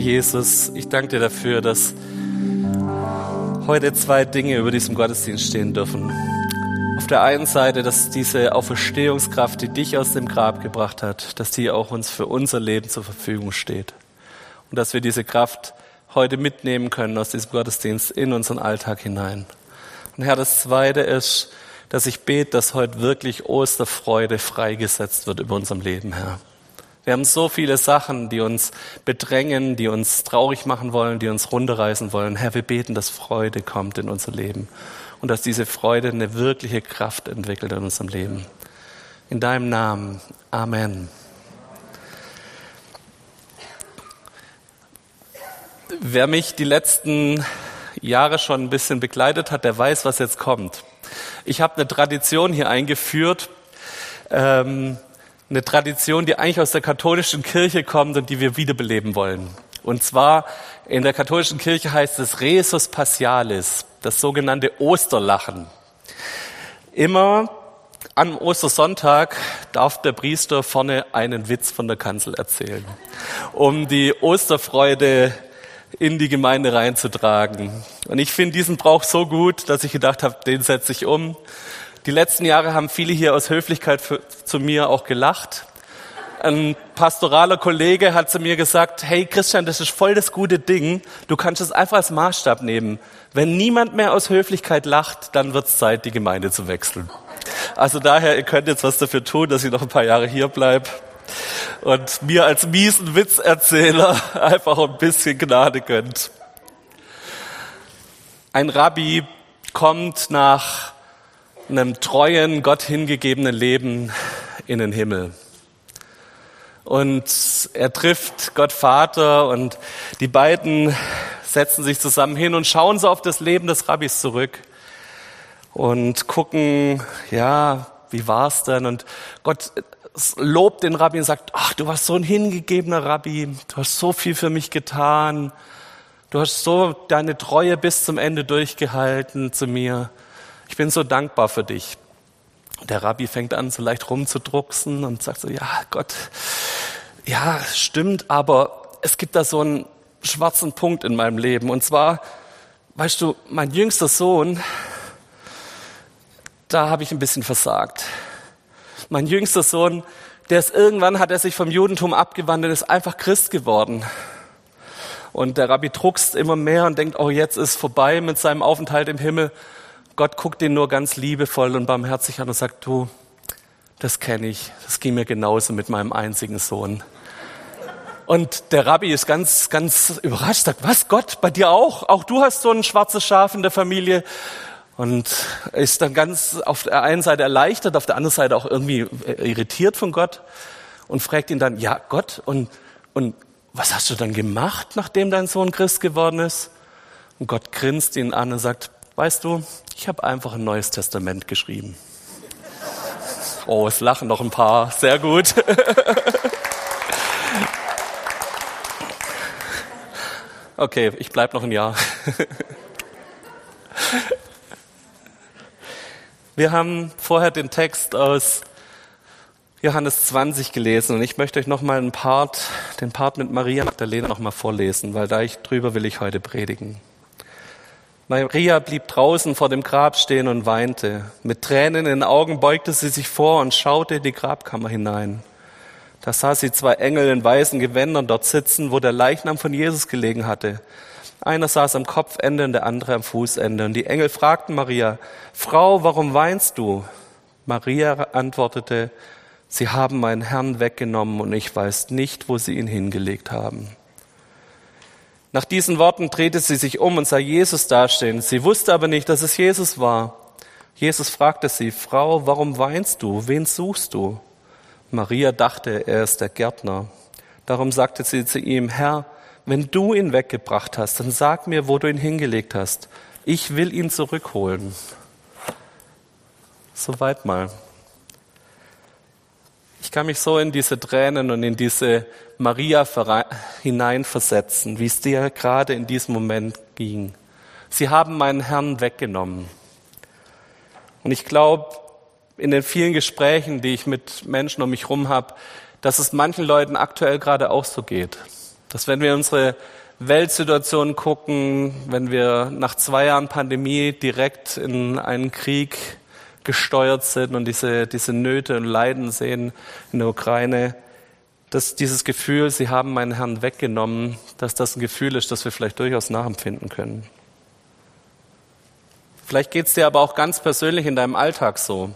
Herr Jesus, ich danke dir dafür, dass heute zwei Dinge über diesem Gottesdienst stehen dürfen. Auf der einen Seite, dass diese Auferstehungskraft, die dich aus dem Grab gebracht hat, dass die auch uns für unser Leben zur Verfügung steht. Und dass wir diese Kraft heute mitnehmen können aus diesem Gottesdienst in unseren Alltag hinein. Und Herr, das Zweite ist, dass ich bete, dass heute wirklich Osterfreude freigesetzt wird über unserem Leben, Herr. Wir haben so viele Sachen, die uns bedrängen, die uns traurig machen wollen, die uns runterreißen wollen. Herr, wir beten, dass Freude kommt in unser Leben und dass diese Freude eine wirkliche Kraft entwickelt in unserem Leben. In deinem Namen. Amen. Wer mich die letzten Jahre schon ein bisschen begleitet hat, der weiß, was jetzt kommt. Ich habe eine Tradition hier eingeführt. Ähm, eine Tradition, die eigentlich aus der katholischen Kirche kommt und die wir wiederbeleben wollen. Und zwar in der katholischen Kirche heißt es Resus Passialis, das sogenannte Osterlachen. Immer am Ostersonntag darf der Priester vorne einen Witz von der Kanzel erzählen, um die Osterfreude in die Gemeinde reinzutragen. Und ich finde diesen Brauch so gut, dass ich gedacht habe, den setze ich um. Die letzten Jahre haben viele hier aus Höflichkeit für, zu mir auch gelacht. Ein pastoraler Kollege hat zu mir gesagt, hey Christian, das ist voll das gute Ding. Du kannst es einfach als Maßstab nehmen. Wenn niemand mehr aus Höflichkeit lacht, dann wird es Zeit, die Gemeinde zu wechseln. Also daher, ihr könnt jetzt was dafür tun, dass ich noch ein paar Jahre hier bleib und mir als miesen Witzerzähler einfach ein bisschen Gnade gönnt. Ein Rabbi kommt nach einem treuen, Gott hingegebenen Leben in den Himmel. Und er trifft Gott Vater und die beiden setzen sich zusammen hin und schauen so auf das Leben des Rabbis zurück und gucken, ja, wie war's denn? Und Gott lobt den Rabbi und sagt, ach, du warst so ein hingegebener Rabbi, du hast so viel für mich getan, du hast so deine Treue bis zum Ende durchgehalten zu mir. Ich bin so dankbar für dich. Der Rabbi fängt an, so leicht rumzudrucksen und sagt so, ja, Gott, ja, stimmt, aber es gibt da so einen schwarzen Punkt in meinem Leben. Und zwar, weißt du, mein jüngster Sohn, da habe ich ein bisschen versagt. Mein jüngster Sohn, der ist irgendwann, hat er sich vom Judentum abgewandelt, ist einfach Christ geworden. Und der Rabbi druckst immer mehr und denkt, oh, jetzt ist vorbei mit seinem Aufenthalt im Himmel. Gott guckt ihn nur ganz liebevoll und barmherzig an und sagt, du, das kenne ich, das ging mir genauso mit meinem einzigen Sohn. Und der Rabbi ist ganz, ganz überrascht, sagt, was Gott, bei dir auch? Auch du hast so ein schwarzes Schaf in der Familie. Und ist dann ganz auf der einen Seite erleichtert, auf der anderen Seite auch irgendwie irritiert von Gott und fragt ihn dann, ja Gott, und, und was hast du dann gemacht, nachdem dein Sohn Christ geworden ist? Und Gott grinst ihn an und sagt, weißt du, ich habe einfach ein neues Testament geschrieben. Oh, es lachen noch ein paar. Sehr gut. Okay, ich bleib noch ein Jahr. Wir haben vorher den Text aus Johannes 20 gelesen und ich möchte euch noch mal einen Part, den Part mit Maria Magdalena noch mal vorlesen, weil da ich drüber will ich heute predigen. Maria blieb draußen vor dem Grab stehen und weinte. Mit Tränen in den Augen beugte sie sich vor und schaute in die Grabkammer hinein. Da sah sie zwei Engel in weißen Gewändern dort sitzen, wo der Leichnam von Jesus gelegen hatte. Einer saß am Kopfende und der andere am Fußende. Und die Engel fragten Maria, Frau, warum weinst du? Maria antwortete, Sie haben meinen Herrn weggenommen und ich weiß nicht, wo Sie ihn hingelegt haben. Nach diesen Worten drehte sie sich um und sah Jesus dastehen. Sie wusste aber nicht, dass es Jesus war. Jesus fragte sie, Frau, warum weinst du? Wen suchst du? Maria dachte, er ist der Gärtner. Darum sagte sie zu ihm, Herr, wenn du ihn weggebracht hast, dann sag mir, wo du ihn hingelegt hast. Ich will ihn zurückholen. Soweit mal. Ich kann mich so in diese Tränen und in diese Maria hineinversetzen, wie es dir gerade in diesem Moment ging. Sie haben meinen Herrn weggenommen. Und ich glaube, in den vielen Gesprächen, die ich mit Menschen um mich herum habe, dass es manchen Leuten aktuell gerade auch so geht. Dass wenn wir unsere Weltsituation gucken, wenn wir nach zwei Jahren Pandemie direkt in einen Krieg gesteuert sind und diese, diese Nöte und Leiden sehen in der Ukraine, dass dieses Gefühl, sie haben meinen Herrn weggenommen, dass das ein Gefühl ist, das wir vielleicht durchaus nachempfinden können. Vielleicht geht es dir aber auch ganz persönlich in deinem Alltag so.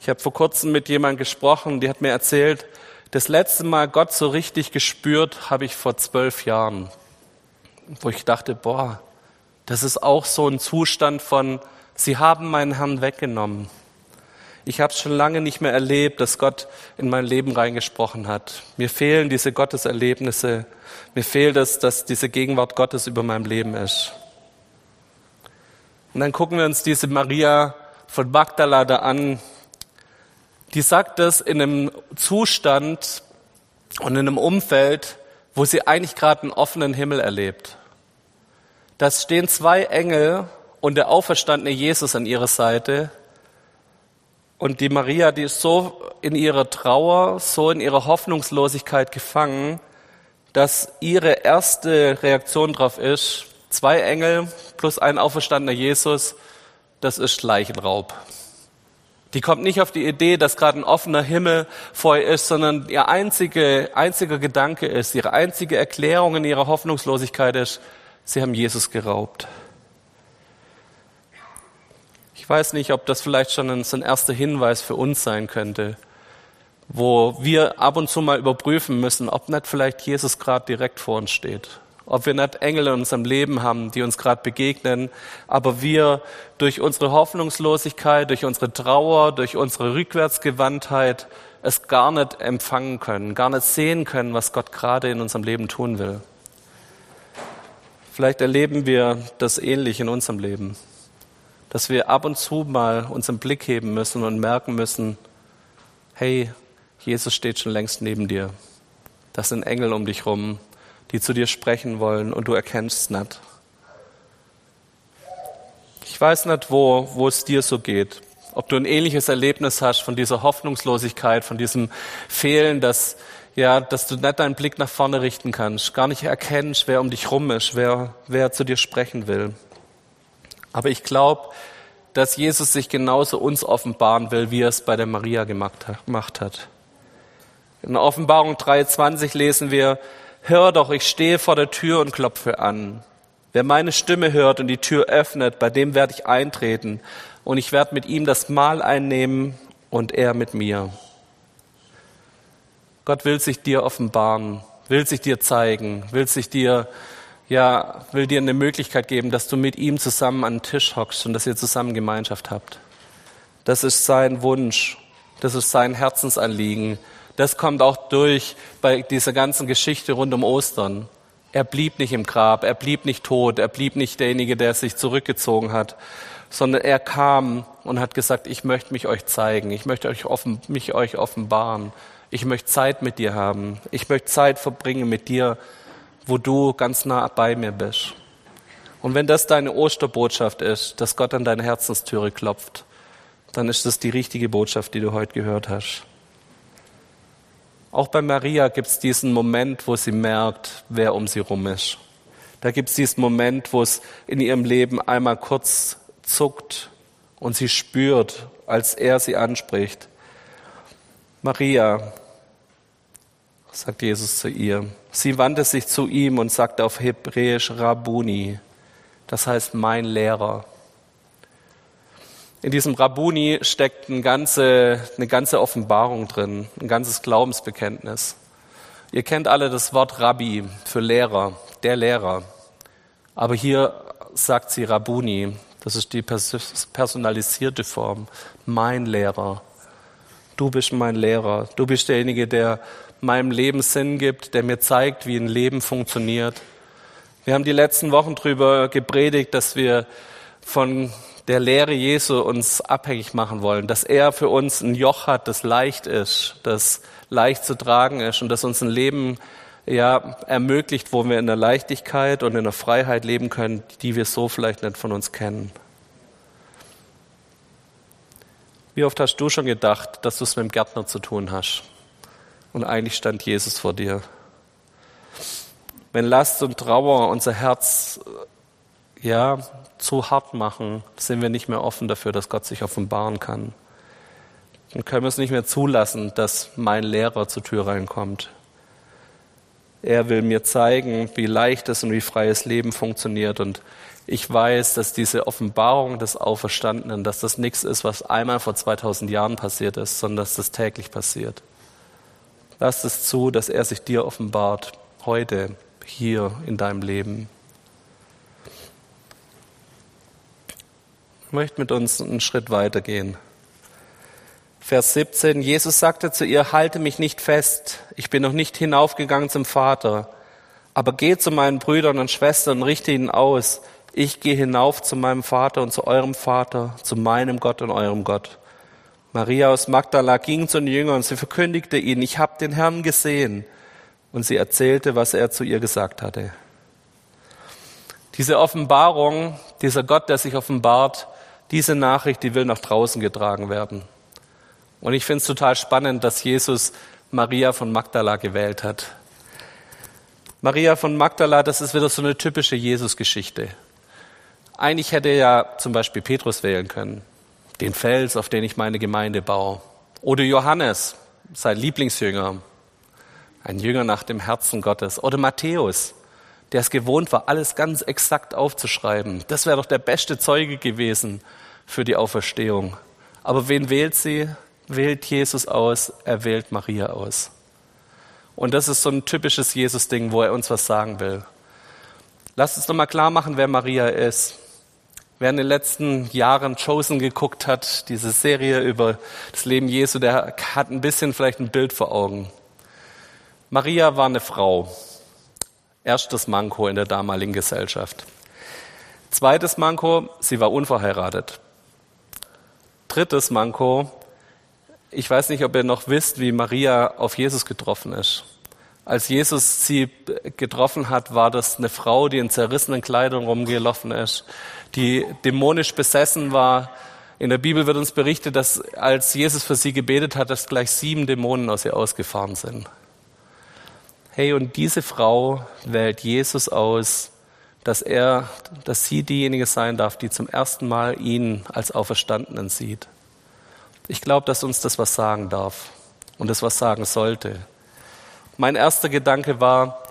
Ich habe vor kurzem mit jemandem gesprochen, die hat mir erzählt, das letzte Mal Gott so richtig gespürt habe ich vor zwölf Jahren, wo ich dachte, boah, das ist auch so ein Zustand von, sie haben meinen Herrn weggenommen. Ich habe schon lange nicht mehr erlebt, dass Gott in mein Leben reingesprochen hat. Mir fehlen diese Gotteserlebnisse. Mir fehlt es, dass diese Gegenwart Gottes über meinem Leben ist. Und dann gucken wir uns diese Maria von Magdala da an. Die sagt das in einem Zustand und in einem Umfeld, wo sie eigentlich gerade einen offenen Himmel erlebt. Da stehen zwei Engel und der auferstandene Jesus an ihrer Seite und die Maria, die ist so in ihrer Trauer, so in ihrer Hoffnungslosigkeit gefangen, dass ihre erste Reaktion darauf ist, zwei Engel plus ein auferstandener Jesus, das ist Leichenraub. Die kommt nicht auf die Idee, dass gerade ein offener Himmel vor ihr ist, sondern ihr einzige, einziger Gedanke ist, ihre einzige Erklärung in ihrer Hoffnungslosigkeit ist, sie haben Jesus geraubt. Ich weiß nicht, ob das vielleicht schon ein, so ein erster Hinweis für uns sein könnte, wo wir ab und zu mal überprüfen müssen, ob nicht vielleicht Jesus gerade direkt vor uns steht. Ob wir nicht Engel in unserem Leben haben, die uns gerade begegnen, aber wir durch unsere Hoffnungslosigkeit, durch unsere Trauer, durch unsere Rückwärtsgewandtheit es gar nicht empfangen können, gar nicht sehen können, was Gott gerade in unserem Leben tun will. Vielleicht erleben wir das ähnlich in unserem Leben dass wir ab und zu mal unseren Blick heben müssen und merken müssen, hey, Jesus steht schon längst neben dir. Das sind Engel um dich rum, die zu dir sprechen wollen und du erkennst es nicht. Ich weiß nicht, wo, wo es dir so geht. Ob du ein ähnliches Erlebnis hast von dieser Hoffnungslosigkeit, von diesem Fehlen, dass, ja, dass du nicht deinen Blick nach vorne richten kannst, gar nicht erkennst, wer um dich rum ist, wer, wer zu dir sprechen will. Aber ich glaube, dass Jesus sich genauso uns offenbaren will, wie er es bei der Maria gemacht hat. In Offenbarung 3.20 lesen wir, Hör doch, ich stehe vor der Tür und klopfe an. Wer meine Stimme hört und die Tür öffnet, bei dem werde ich eintreten und ich werde mit ihm das Mahl einnehmen und er mit mir. Gott will sich dir offenbaren, will sich dir zeigen, will sich dir ja, will dir eine Möglichkeit geben, dass du mit ihm zusammen an den Tisch hockst und dass ihr zusammen Gemeinschaft habt. Das ist sein Wunsch, das ist sein Herzensanliegen. Das kommt auch durch bei dieser ganzen Geschichte rund um Ostern. Er blieb nicht im Grab, er blieb nicht tot, er blieb nicht derjenige, der sich zurückgezogen hat, sondern er kam und hat gesagt, ich möchte mich euch zeigen, ich möchte euch offen, mich euch offenbaren, ich möchte Zeit mit dir haben, ich möchte Zeit verbringen mit dir, wo du ganz nah bei mir bist. Und wenn das deine Osterbotschaft ist, dass Gott an deine Herzenstüre klopft, dann ist das die richtige Botschaft, die du heute gehört hast. Auch bei Maria gibt es diesen Moment, wo sie merkt, wer um sie rum ist. Da gibt es diesen Moment, wo es in ihrem Leben einmal kurz zuckt und sie spürt, als er sie anspricht. Maria, sagt Jesus zu ihr. Sie wandte sich zu ihm und sagte auf Hebräisch Rabuni, das heißt mein Lehrer. In diesem Rabuni steckt eine ganze, eine ganze Offenbarung drin, ein ganzes Glaubensbekenntnis. Ihr kennt alle das Wort Rabbi für Lehrer, der Lehrer. Aber hier sagt sie Rabuni, das ist die personalisierte Form, mein Lehrer. Du bist mein Lehrer. Du bist derjenige, der meinem Leben Sinn gibt, der mir zeigt, wie ein Leben funktioniert. Wir haben die letzten Wochen darüber gepredigt, dass wir von der Lehre Jesu uns abhängig machen wollen, dass er für uns ein Joch hat, das leicht ist, das leicht zu tragen ist und das uns ein Leben ja, ermöglicht, wo wir in der Leichtigkeit und in der Freiheit leben können, die wir so vielleicht nicht von uns kennen. Wie oft hast du schon gedacht, dass du es mit dem Gärtner zu tun hast? Und eigentlich stand Jesus vor dir. wenn Last und Trauer unser Herz ja zu hart machen, sind wir nicht mehr offen dafür, dass Gott sich offenbaren kann. Dann können wir es nicht mehr zulassen, dass mein Lehrer zur Tür reinkommt. Er will mir zeigen, wie leichtes und wie freies Leben funktioniert. Und ich weiß, dass diese Offenbarung des Auferstandenen, dass das nichts ist, was einmal vor 2000 Jahren passiert ist, sondern dass das täglich passiert. Lass es zu, dass er sich dir offenbart, heute, hier in deinem Leben. Ich möchte mit uns einen Schritt weitergehen. Vers 17, Jesus sagte zu ihr, halte mich nicht fest, ich bin noch nicht hinaufgegangen zum Vater, aber geh zu meinen Brüdern und Schwestern und richte ihnen aus, ich gehe hinauf zu meinem Vater und zu eurem Vater, zu meinem Gott und eurem Gott. Maria aus Magdala ging zu den Jüngern, sie verkündigte ihnen, ich habe den Herrn gesehen, und sie erzählte, was er zu ihr gesagt hatte. Diese Offenbarung, dieser Gott, der sich offenbart, diese Nachricht, die will nach draußen getragen werden. Und ich finde es total spannend, dass Jesus Maria von Magdala gewählt hat. Maria von Magdala, das ist wieder so eine typische Jesus-Geschichte. Eigentlich hätte er ja zum Beispiel Petrus wählen können, den Fels, auf den ich meine Gemeinde baue. Oder Johannes, sein Lieblingsjünger, ein Jünger nach dem Herzen Gottes. Oder Matthäus, der es gewohnt war, alles ganz exakt aufzuschreiben. Das wäre doch der beste Zeuge gewesen für die Auferstehung. Aber wen wählt sie? wählt Jesus aus, er wählt Maria aus. Und das ist so ein typisches Jesus-Ding, wo er uns was sagen will. Lasst uns nochmal klar machen, wer Maria ist. Wer in den letzten Jahren Chosen geguckt hat, diese Serie über das Leben Jesu, der hat ein bisschen vielleicht ein Bild vor Augen. Maria war eine Frau. Erstes Manko in der damaligen Gesellschaft. Zweites Manko, sie war unverheiratet. Drittes Manko, ich weiß nicht, ob ihr noch wisst, wie Maria auf Jesus getroffen ist. Als Jesus sie getroffen hat, war das eine Frau, die in zerrissenen Kleidern rumgelaufen ist, die dämonisch besessen war. In der Bibel wird uns berichtet, dass als Jesus für sie gebetet hat, dass gleich sieben Dämonen aus ihr ausgefahren sind. Hey, und diese Frau wählt Jesus aus, dass er, dass sie diejenige sein darf, die zum ersten Mal ihn als Auferstandenen sieht. Ich glaube, dass uns das was sagen darf und das was sagen sollte. Mein erster Gedanke war,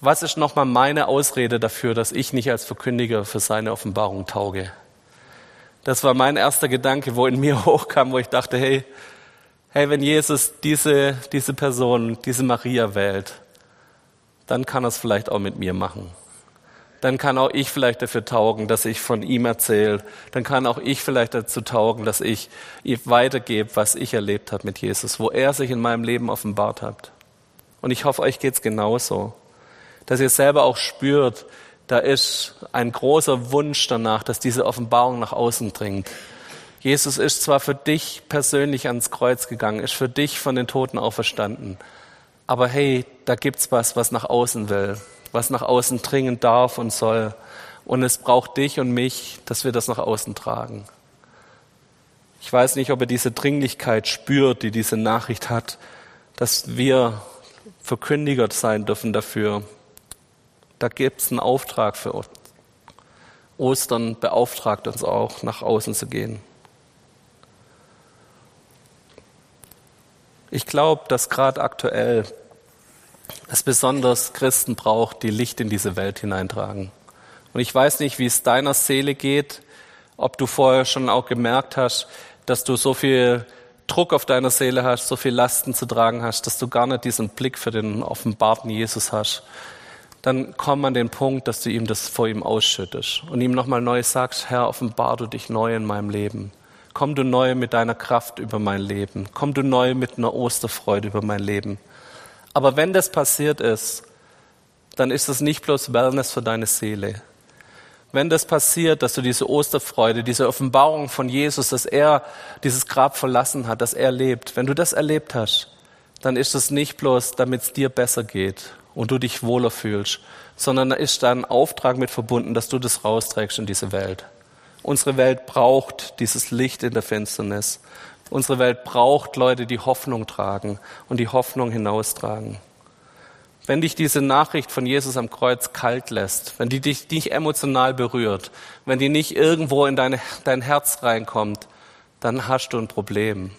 was ist nochmal meine Ausrede dafür, dass ich nicht als Verkündiger für seine Offenbarung tauge? Das war mein erster Gedanke, wo in mir hochkam, wo ich dachte, hey, hey, wenn Jesus diese, diese Person, diese Maria wählt, dann kann er es vielleicht auch mit mir machen dann kann auch ich vielleicht dafür taugen, dass ich von ihm erzähle. Dann kann auch ich vielleicht dazu taugen, dass ich weitergebe, was ich erlebt habe mit Jesus, wo er sich in meinem Leben offenbart hat. Und ich hoffe, euch geht's genauso, dass ihr selber auch spürt, da ist ein großer Wunsch danach, dass diese Offenbarung nach außen dringt. Jesus ist zwar für dich persönlich ans Kreuz gegangen, ist für dich von den Toten auferstanden, aber hey, da gibt's was, was nach außen will was nach außen dringen darf und soll. Und es braucht dich und mich, dass wir das nach außen tragen. Ich weiß nicht, ob er diese Dringlichkeit spürt, die diese Nachricht hat, dass wir verkündigert sein dürfen dafür. Da gibt es einen Auftrag für uns. Ostern beauftragt uns auch, nach außen zu gehen. Ich glaube, dass gerade aktuell es besonders Christen braucht, die Licht in diese Welt hineintragen. Und ich weiß nicht, wie es deiner Seele geht, ob du vorher schon auch gemerkt hast, dass du so viel Druck auf deiner Seele hast, so viel Lasten zu tragen hast, dass du gar nicht diesen Blick für den offenbarten Jesus hast. Dann komm an den Punkt, dass du ihm das vor ihm ausschüttest und ihm nochmal neu sagst, Herr, offenbar du dich neu in meinem Leben. Komm du neu mit deiner Kraft über mein Leben. Komm du neu mit einer Osterfreude über mein Leben. Aber wenn das passiert ist, dann ist es nicht bloß Wellness für deine Seele. Wenn das passiert, dass du diese Osterfreude, diese Offenbarung von Jesus, dass er dieses Grab verlassen hat, dass er lebt, wenn du das erlebt hast, dann ist es nicht bloß, damit es dir besser geht und du dich wohler fühlst, sondern da ist da ein Auftrag mit verbunden, dass du das rausträgst in diese Welt. Unsere Welt braucht dieses Licht in der Finsternis. Unsere Welt braucht Leute, die Hoffnung tragen und die Hoffnung hinaustragen. Wenn dich diese Nachricht von Jesus am Kreuz kalt lässt, wenn die dich nicht emotional berührt, wenn die nicht irgendwo in deine, dein Herz reinkommt, dann hast du ein Problem.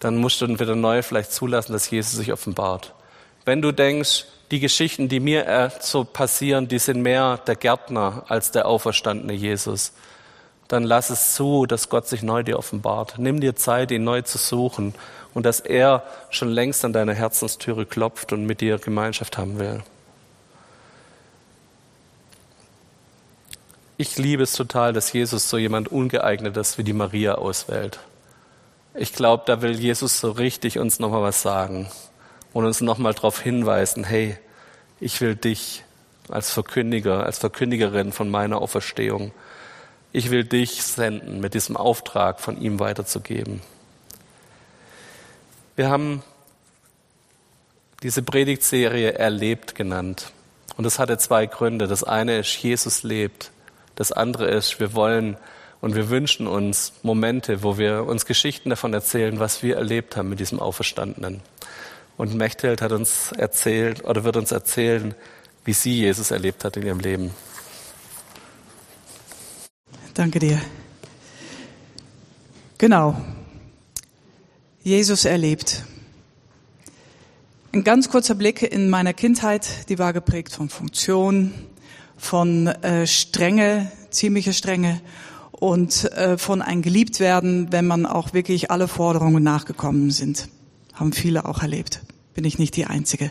Dann musst du wieder neu vielleicht zulassen, dass Jesus sich offenbart. Wenn du denkst, die Geschichten, die mir äh, so passieren, die sind mehr der Gärtner als der auferstandene Jesus, dann lass es zu, dass Gott sich neu dir offenbart. Nimm dir Zeit, ihn neu zu suchen und dass er schon längst an deiner Herzenstüre klopft und mit dir Gemeinschaft haben will. Ich liebe es total, dass Jesus so jemand Ungeeignetes wie die Maria auswählt. Ich glaube, da will Jesus so richtig uns nochmal was sagen und uns nochmal darauf hinweisen, hey, ich will dich als Verkündiger, als Verkündigerin von meiner Auferstehung. Ich will dich senden, mit diesem Auftrag von ihm weiterzugeben. Wir haben diese Predigtserie Erlebt genannt. Und das hatte zwei Gründe. Das eine ist, Jesus lebt. Das andere ist, wir wollen und wir wünschen uns Momente, wo wir uns Geschichten davon erzählen, was wir erlebt haben mit diesem Auferstandenen. Und Mechthild hat uns erzählt oder wird uns erzählen, wie sie Jesus erlebt hat in ihrem Leben. Danke dir. Genau. Jesus erlebt. Ein ganz kurzer Blick in meiner Kindheit, die war geprägt von Funktion, von äh, Strenge, ziemliche Strenge und äh, von ein geliebt werden, wenn man auch wirklich alle Forderungen nachgekommen sind. Haben viele auch erlebt. Bin ich nicht die Einzige.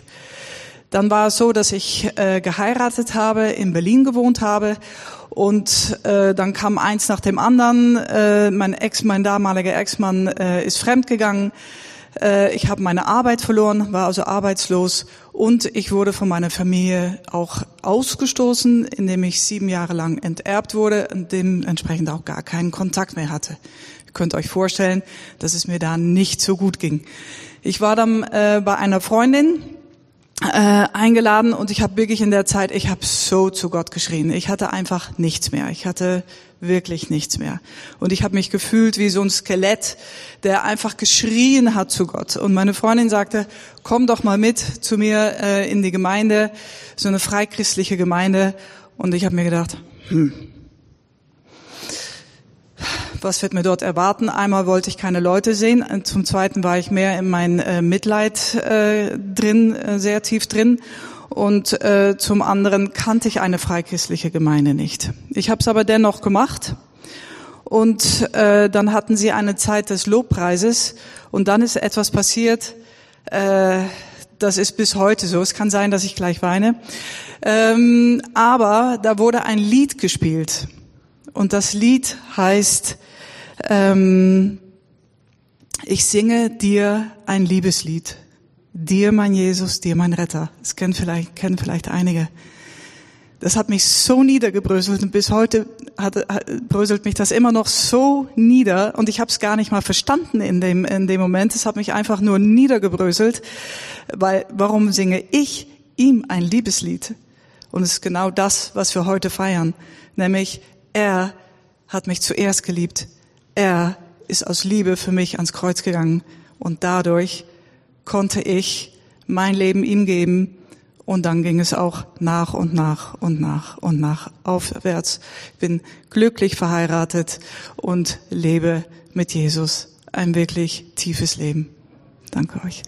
Dann war es so, dass ich äh, geheiratet habe, in Berlin gewohnt habe und äh, dann kam eins nach dem anderen. Äh, mein Ex, mein damaliger Ex-Mann äh, ist fremdgegangen. Äh, ich habe meine Arbeit verloren, war also arbeitslos und ich wurde von meiner Familie auch ausgestoßen, indem ich sieben Jahre lang enterbt wurde und dementsprechend auch gar keinen Kontakt mehr hatte. Ihr könnt euch vorstellen, dass es mir da nicht so gut ging. Ich war dann äh, bei einer Freundin, äh, eingeladen und ich habe wirklich in der Zeit, ich habe so zu Gott geschrien. Ich hatte einfach nichts mehr. Ich hatte wirklich nichts mehr. Und ich habe mich gefühlt wie so ein Skelett, der einfach geschrien hat zu Gott. Und meine Freundin sagte, komm doch mal mit zu mir äh, in die Gemeinde, so eine freikristliche Gemeinde. Und ich habe mir gedacht, hm, was wird mir dort erwarten? Einmal wollte ich keine Leute sehen, zum Zweiten war ich mehr in mein äh, Mitleid äh, drin, äh, sehr tief drin. Und äh, zum anderen kannte ich eine freichristliche Gemeinde nicht. Ich habe es aber dennoch gemacht. Und äh, dann hatten sie eine Zeit des Lobpreises und dann ist etwas passiert. Äh, das ist bis heute so. Es kann sein, dass ich gleich weine. Ähm, aber da wurde ein Lied gespielt. Und das Lied heißt ähm, ich singe dir ein Liebeslied. Dir, mein Jesus, dir, mein Retter. Das kennen vielleicht, kennen vielleicht einige. Das hat mich so niedergebröselt und bis heute hat, bröselt mich das immer noch so nieder und ich habe es gar nicht mal verstanden in dem, in dem Moment. Es hat mich einfach nur niedergebröselt, weil warum singe ich ihm ein Liebeslied? Und es ist genau das, was wir heute feiern, nämlich er hat mich zuerst geliebt. Er ist aus Liebe für mich ans Kreuz gegangen und dadurch konnte ich mein Leben ihm geben und dann ging es auch nach und nach und nach und nach aufwärts. Bin glücklich verheiratet und lebe mit Jesus ein wirklich tiefes Leben. Danke euch.